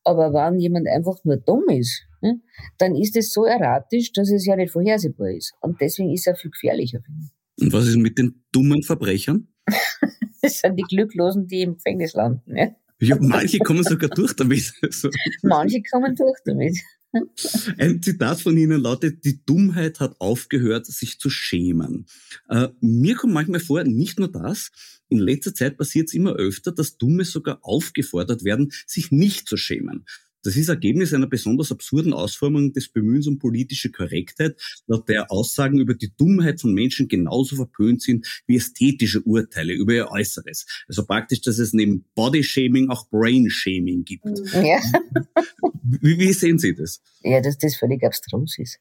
Speaker 4: Aber wenn jemand einfach nur dumm ist, ne, dann ist es so erratisch, dass es ja nicht vorhersehbar ist. Und deswegen ist er viel gefährlicher, finde ich.
Speaker 2: Und was ist mit den dummen Verbrechern?
Speaker 4: das sind die Glücklosen, die im Gefängnis landen. Ja,
Speaker 2: ja manche kommen sogar durch damit.
Speaker 4: Also. Manche kommen durch damit.
Speaker 2: Ein Zitat von Ihnen lautet, die Dummheit hat aufgehört, sich zu schämen. Äh, mir kommt manchmal vor, nicht nur das, in letzter Zeit passiert es immer öfter, dass Dumme sogar aufgefordert werden, sich nicht zu schämen. Das ist Ergebnis einer besonders absurden Ausformung des Bemühens um politische Korrektheit, laut der Aussagen über die Dummheit von Menschen genauso verpönt sind wie ästhetische Urteile über ihr Äußeres. Also praktisch, dass es neben Bodyshaming auch Brainshaming gibt. Ja. Wie, wie sehen Sie das?
Speaker 4: Ja, dass das völlig abstrus ist.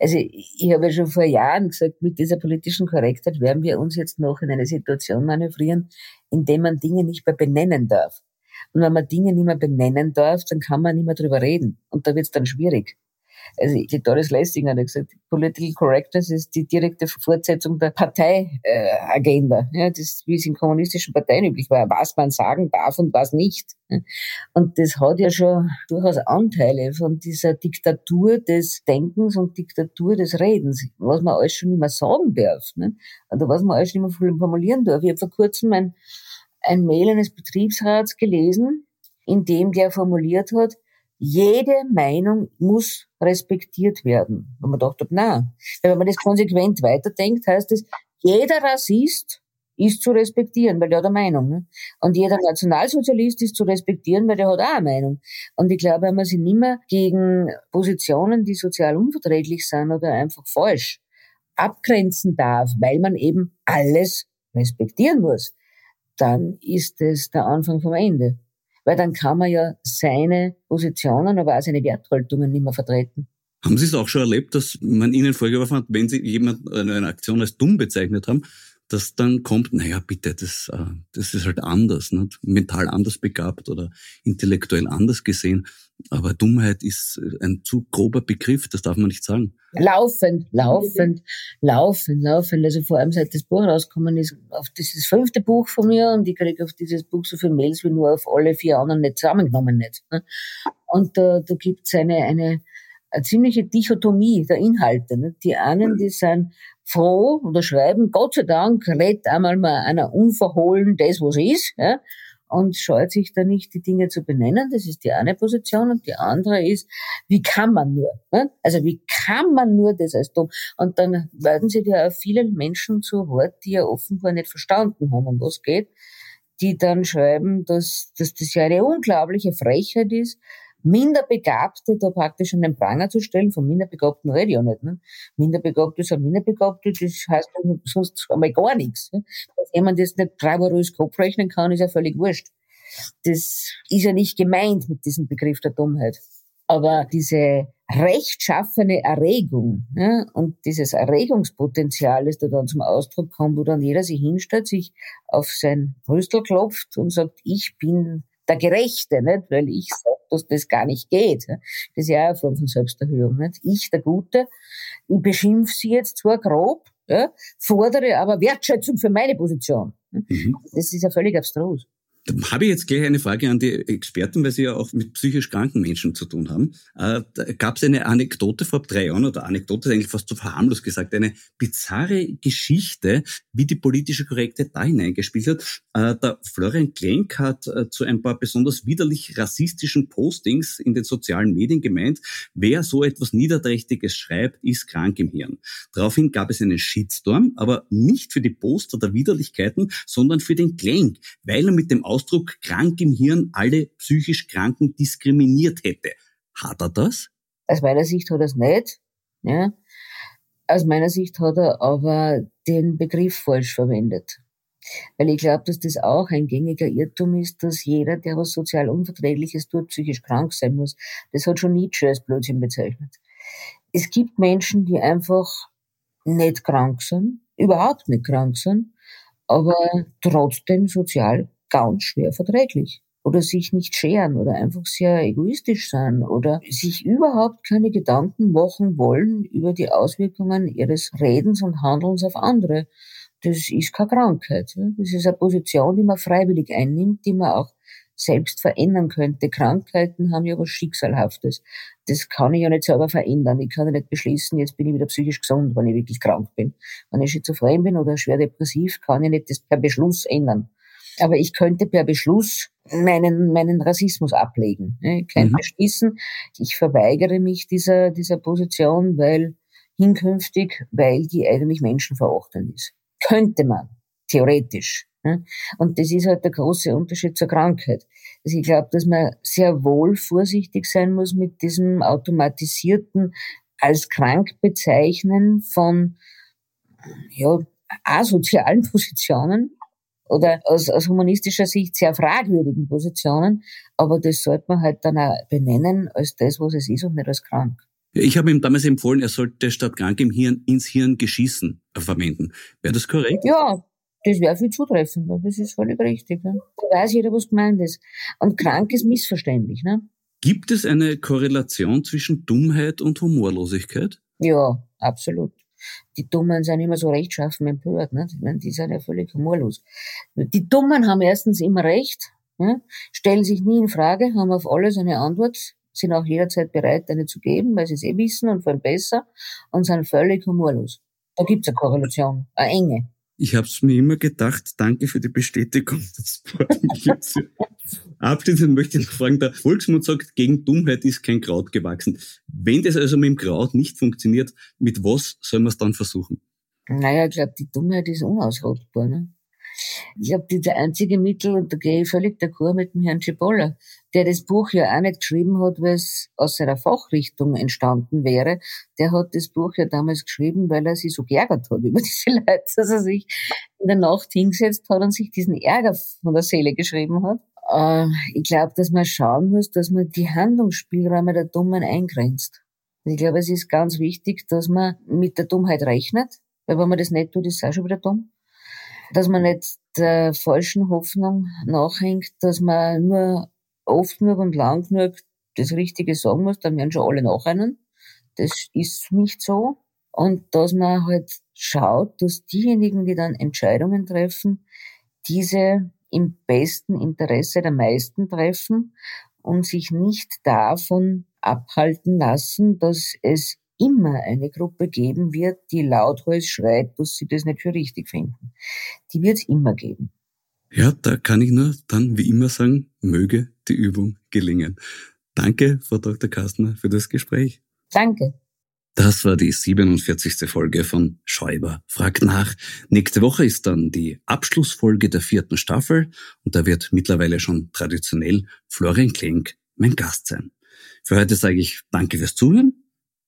Speaker 4: Also ich habe ja schon vor Jahren gesagt, mit dieser politischen Korrektheit werden wir uns jetzt noch in eine Situation manövrieren, in der man Dinge nicht mehr benennen darf. Und wenn man Dinge nicht mehr benennen darf, dann kann man nicht mehr drüber reden. Und da wird es dann schwierig. Also die Doris Lessing hat gesagt, Political Correctness ist die direkte Fortsetzung der Parteiagenda. Äh, ja, das, wie es in kommunistischen Parteien üblich war, was man sagen darf und was nicht. Und das hat ja schon durchaus Anteile von dieser Diktatur des Denkens und Diktatur des Redens, was man alles schon nicht mehr sagen darf. Ne? Oder was man alles schon nicht mehr formulieren darf. Ich habe vor kurzem ein ein Mail eines Betriebsrats gelesen, in dem der formuliert hat, jede Meinung muss respektiert werden. Und man dachte, na, wenn man das konsequent weiterdenkt, heißt es, jeder Rassist ist zu respektieren, weil der hat eine Meinung. Ne? Und jeder Nationalsozialist ist zu respektieren, weil der hat auch eine Meinung. Und ich glaube, wenn man sich nicht mehr gegen Positionen, die sozial unverträglich sind oder einfach falsch, abgrenzen darf, weil man eben alles respektieren muss, dann ist es der Anfang vom Ende. Weil dann kann man ja seine Positionen, aber auch seine Werthaltungen nicht mehr vertreten.
Speaker 2: Haben Sie es auch schon erlebt, dass man Ihnen vorgeworfen hat, wenn Sie jemand eine Aktion als dumm bezeichnet haben, dass dann kommt, naja, bitte, das, äh, das ist halt anders, nicht? mental anders begabt oder intellektuell anders gesehen. Aber Dummheit ist ein zu grober Begriff, das darf man nicht sagen.
Speaker 4: Laufend, laufend, laufend, laufend. Also vor allem seit das Buch rausgekommen ist, auf das fünfte Buch von mir und ich kriege auf dieses Buch so viele Mails wie nur auf alle vier anderen nicht zusammengenommen nicht. Ne? Und da, da gibt es eine, eine, eine ziemliche Dichotomie der Inhalte. Ne? Die einen, die sind froh oder schreiben, Gott sei Dank, redet einmal mal einer unverhohlen das, was ist. Ja? und scheut sich da nicht, die Dinge zu benennen. Das ist die eine Position. Und die andere ist, wie kann man nur? Ne? Also wie kann man nur das als dumm? Und dann werden sich ja viele Menschen zu Wort, die ja offenbar nicht verstanden haben, um was geht, die dann schreiben, dass, dass das ja eine unglaubliche Frechheit ist, Minderbegabte da praktisch an den Pranger zu stellen, von Minderbegabten rede ich ja nicht. Ne? Minderbegabte sind Minderbegabte, das heißt sonst einmal gar nichts. Ne? Dass jemand jetzt nicht bravourös Kopf rechnen kann, ist ja völlig wurscht. Das ist ja nicht gemeint mit diesem Begriff der Dummheit. Aber diese rechtschaffene Erregung ja, und dieses Erregungspotenzial, das da dann zum Ausdruck kommt, wo dann jeder sich hinstellt, sich auf sein Brüstel klopft und sagt, ich bin der Gerechte, nicht? weil ich sage, dass das gar nicht geht. Das ist ja auch eine Form von Selbsterhöhung. Nicht? Ich, der Gute, ich beschimpfe sie jetzt zwar grob, ja, fordere aber Wertschätzung für meine Position. Mhm. Das ist ja völlig abstrus.
Speaker 2: Da habe ich jetzt gleich eine Frage an die Experten, weil Sie ja auch mit psychisch kranken Menschen zu tun haben. Äh, gab es eine Anekdote vor drei Jahren, oder Anekdote ist eigentlich fast zu verharmlos gesagt, eine bizarre Geschichte, wie die politische Korrekte da hineingespielt hat. Äh, der Florian Klenk hat äh, zu ein paar besonders widerlich rassistischen Postings in den sozialen Medien gemeint, wer so etwas Niederträchtiges schreibt, ist krank im Hirn. Daraufhin gab es einen Shitstorm, aber nicht für die Poster der Widerlichkeiten, sondern für den Klenk, weil er mit dem Ausdruck krank im Hirn alle psychisch Kranken diskriminiert hätte. Hat er das?
Speaker 4: Aus meiner Sicht hat er es nicht. Ja. Aus meiner Sicht hat er aber den Begriff falsch verwendet. Weil ich glaube, dass das auch ein gängiger Irrtum ist, dass jeder, der was sozial Unverträgliches tut, psychisch krank sein muss. Das hat schon Nietzsche als Blödsinn bezeichnet. Es gibt Menschen, die einfach nicht krank sind, überhaupt nicht krank sind, aber trotzdem sozial ganz schwer verträglich oder sich nicht scheren oder einfach sehr egoistisch sein oder sich überhaupt keine Gedanken machen wollen über die Auswirkungen ihres Redens und Handelns auf andere. Das ist keine Krankheit. Das ist eine Position, die man freiwillig einnimmt, die man auch selbst verändern könnte. Krankheiten haben ja was Schicksalhaftes. Das kann ich ja nicht selber verändern. Ich kann ja nicht beschließen, jetzt bin ich wieder psychisch gesund, wenn ich wirklich krank bin. Wenn ich schizophren bin oder schwer depressiv, kann ich nicht das per Beschluss ändern. Aber ich könnte per Beschluss meinen, meinen Rassismus ablegen. Ich könnte mhm. beschließen, ich verweigere mich dieser, dieser Position, weil hinkünftig, weil die eigentlich menschenverachtend ist. Könnte man, theoretisch. Und das ist halt der große Unterschied zur Krankheit. Also ich glaube, dass man sehr wohl vorsichtig sein muss mit diesem automatisierten als krank bezeichnen von ja, asozialen Positionen, oder aus, aus humanistischer Sicht sehr fragwürdigen Positionen, aber das sollte man halt dann auch benennen als das, was es ist und nicht als krank.
Speaker 2: Ich habe ihm damals empfohlen, er sollte statt krank im Hirn ins Hirn geschissen verwenden. Wäre das korrekt?
Speaker 4: Ja, das wäre viel zutreffender. Das ist völlig richtig. Ne? Da weiß jeder, was gemeint ist. Und krank ist missverständlich. Ne?
Speaker 2: Gibt es eine Korrelation zwischen Dummheit und Humorlosigkeit?
Speaker 4: Ja, absolut die Dummen sind immer so rechtschaffen empört. Ne? Ich meine, die sind ja völlig humorlos. Die Dummen haben erstens immer recht, ne? stellen sich nie in Frage, haben auf alles eine Antwort, sind auch jederzeit bereit, eine zu geben, weil sie es eh wissen und vor allem besser und sind völlig humorlos. Da gibt's eine Korrelation, eine enge.
Speaker 2: Ich habe es mir immer gedacht, danke für die Bestätigung. Das freut mich jetzt. Abschließend möchte ich noch fragen, der Volksmund sagt, gegen Dummheit ist kein Kraut gewachsen. Wenn das also mit dem Kraut nicht funktioniert, mit was soll man es dann versuchen?
Speaker 4: Naja, ich glaube, die Dummheit ist unausrottbar. Ne? Ich glaube, der einzige Mittel, und da gehe ich völlig d'accord mit dem Herrn Cipolla, der das Buch ja auch nicht geschrieben hat, weil es aus seiner Fachrichtung entstanden wäre. Der hat das Buch ja damals geschrieben, weil er sich so geärgert hat über diese Leute, dass er sich in der Nacht hingesetzt hat und sich diesen Ärger von der Seele geschrieben hat. Äh, ich glaube, dass man schauen muss, dass man die Handlungsspielräume der Dummen eingrenzt. Ich glaube, es ist ganz wichtig, dass man mit der Dummheit rechnet, weil wenn man das nicht tut, ist es auch schon wieder dumm dass man nicht der falschen Hoffnung nachhängt, dass man nur oft genug und lang genug das Richtige sagen muss, dann werden schon alle nachrennen. Das ist nicht so. Und dass man halt schaut, dass diejenigen, die dann Entscheidungen treffen, diese im besten Interesse der meisten treffen und sich nicht davon abhalten lassen, dass es immer eine Gruppe geben wird, die lauthals schreit, dass sie das nicht für richtig finden. Die wird es immer geben.
Speaker 2: Ja, da kann ich nur dann wie immer sagen, möge die Übung gelingen. Danke, Frau Dr. Kastner, für das Gespräch.
Speaker 4: Danke.
Speaker 2: Das war die 47. Folge von Schäuber fragt nach. Nächste Woche ist dann die Abschlussfolge der vierten Staffel und da wird mittlerweile schon traditionell Florian Klenk mein Gast sein. Für heute sage ich Danke fürs Zuhören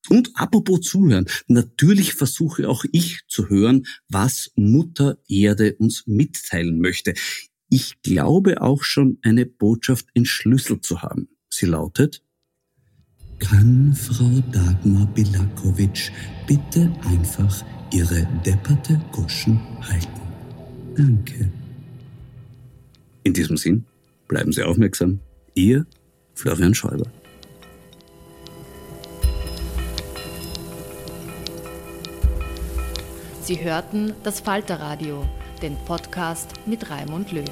Speaker 2: und apropos Zuhören, natürlich versuche auch ich zu hören, was Mutter Erde uns mitteilen möchte. Ich glaube auch schon eine Botschaft entschlüsselt zu haben. Sie lautet, kann Frau Dagmar Bilakovic bitte einfach ihre depperte Goschen halten? Danke. In diesem Sinn, bleiben Sie aufmerksam. Ihr Florian Schäuber.
Speaker 1: Sie hörten das Falterradio, den Podcast mit Raimund Löw.